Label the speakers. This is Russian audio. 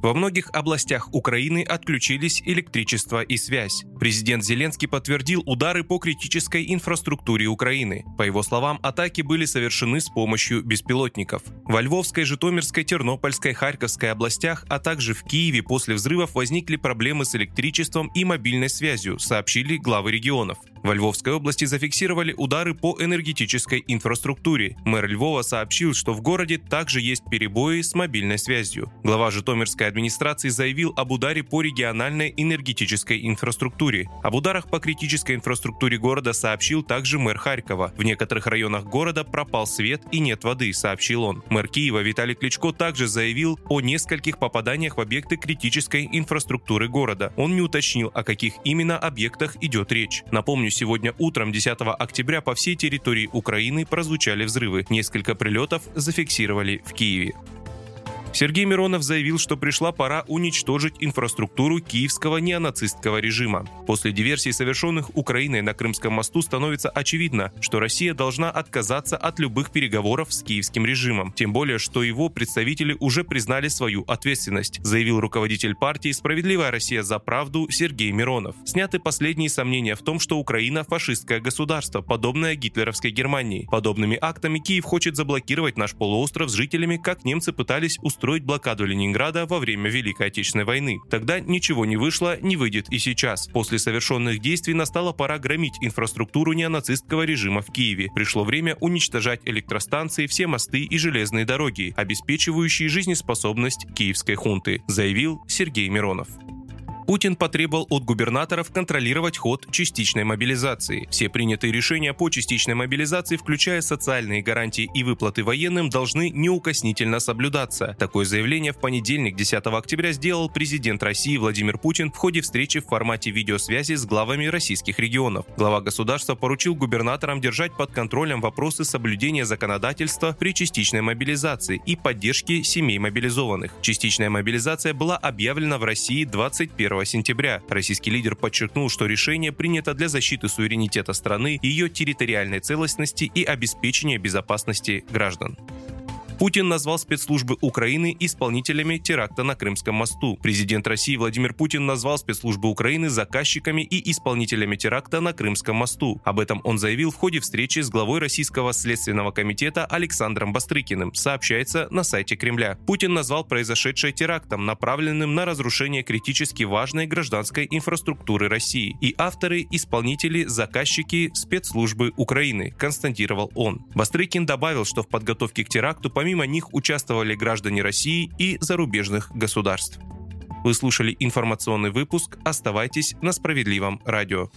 Speaker 1: Во многих областях Украины отключились электричество и связь. Президент Зеленский подтвердил удары по критической инфраструктуре Украины. По его словам, атаки были совершены с помощью беспилотников. Во Львовской, Житомирской, Тернопольской, Харьковской областях, а также в Киеве после взрывов возникли проблемы с электричеством и мобильной связью, сообщили главы регионов. Во Львовской области зафиксировали удары по энергетической инфраструктуре. Мэр Львова сообщил, что в городе также есть перебои с мобильной связью. Глава Житомирской администрации заявил об ударе по региональной энергетической инфраструктуре. Об ударах по критической инфраструктуре города сообщил также мэр Харькова. В некоторых районах города пропал свет и нет воды, сообщил он. Мэр Киева Виталий Кличко также заявил о нескольких попаданиях в объекты критической инфраструктуры города. Он не уточнил, о каких именно объектах идет речь. Напомню, сегодня утром 10 октября по всей территории Украины прозвучали взрывы. Несколько прилетов зафиксировали в Киеве. Сергей Миронов заявил, что пришла пора уничтожить инфраструктуру киевского неонацистского режима. После диверсий, совершенных Украиной на Крымском мосту, становится очевидно, что Россия должна отказаться от любых переговоров с киевским режимом. Тем более, что его представители уже признали свою ответственность, заявил руководитель партии «Справедливая Россия за правду» Сергей Миронов. Сняты последние сомнения в том, что Украина – фашистское государство, подобное гитлеровской Германии. Подобными актами Киев хочет заблокировать наш полуостров с жителями, как немцы пытались устроить устроить блокаду Ленинграда во время Великой Отечественной войны. Тогда ничего не вышло, не выйдет и сейчас. После совершенных действий настала пора громить инфраструктуру неонацистского режима в Киеве. Пришло время уничтожать электростанции, все мосты и железные дороги, обеспечивающие жизнеспособность киевской хунты, заявил Сергей Миронов. Путин потребовал от губернаторов контролировать ход частичной мобилизации. Все принятые решения по частичной мобилизации, включая социальные гарантии и выплаты военным, должны неукоснительно соблюдаться. Такое заявление в понедельник, 10 октября, сделал президент России Владимир Путин в ходе встречи в формате видеосвязи с главами российских регионов. Глава государства поручил губернаторам держать под контролем вопросы соблюдения законодательства при частичной мобилизации и поддержки семей мобилизованных. Частичная мобилизация была объявлена в России 21 сентября. Российский лидер подчеркнул, что решение принято для защиты суверенитета страны, ее территориальной целостности и обеспечения безопасности граждан. Путин назвал спецслужбы Украины исполнителями теракта на Крымском мосту. Президент России Владимир Путин назвал спецслужбы Украины заказчиками и исполнителями теракта на Крымском мосту. Об этом он заявил в ходе встречи с главой Российского следственного комитета Александром Бастрыкиным, сообщается на сайте Кремля. Путин назвал произошедшее терактом, направленным на разрушение критически важной гражданской инфраструктуры России. И авторы, исполнители, заказчики спецслужбы Украины, констатировал он. Бастрыкин добавил, что в подготовке к теракту помимо Помимо них участвовали граждане России и зарубежных государств. Вы слушали информационный выпуск. Оставайтесь на справедливом радио.